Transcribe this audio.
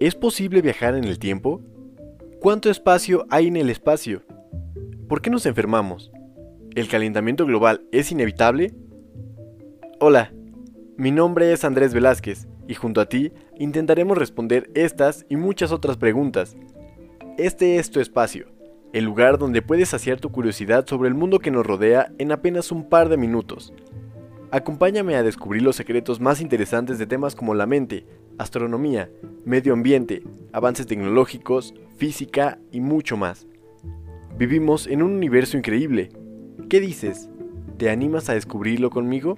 ¿Es posible viajar en el tiempo? ¿Cuánto espacio hay en el espacio? ¿Por qué nos enfermamos? ¿El calentamiento global es inevitable? Hola, mi nombre es Andrés Velázquez y junto a ti intentaremos responder estas y muchas otras preguntas. Este es tu espacio, el lugar donde puedes saciar tu curiosidad sobre el mundo que nos rodea en apenas un par de minutos. Acompáñame a descubrir los secretos más interesantes de temas como la mente, astronomía, medio ambiente, avances tecnológicos, física y mucho más. Vivimos en un universo increíble. ¿Qué dices? ¿Te animas a descubrirlo conmigo?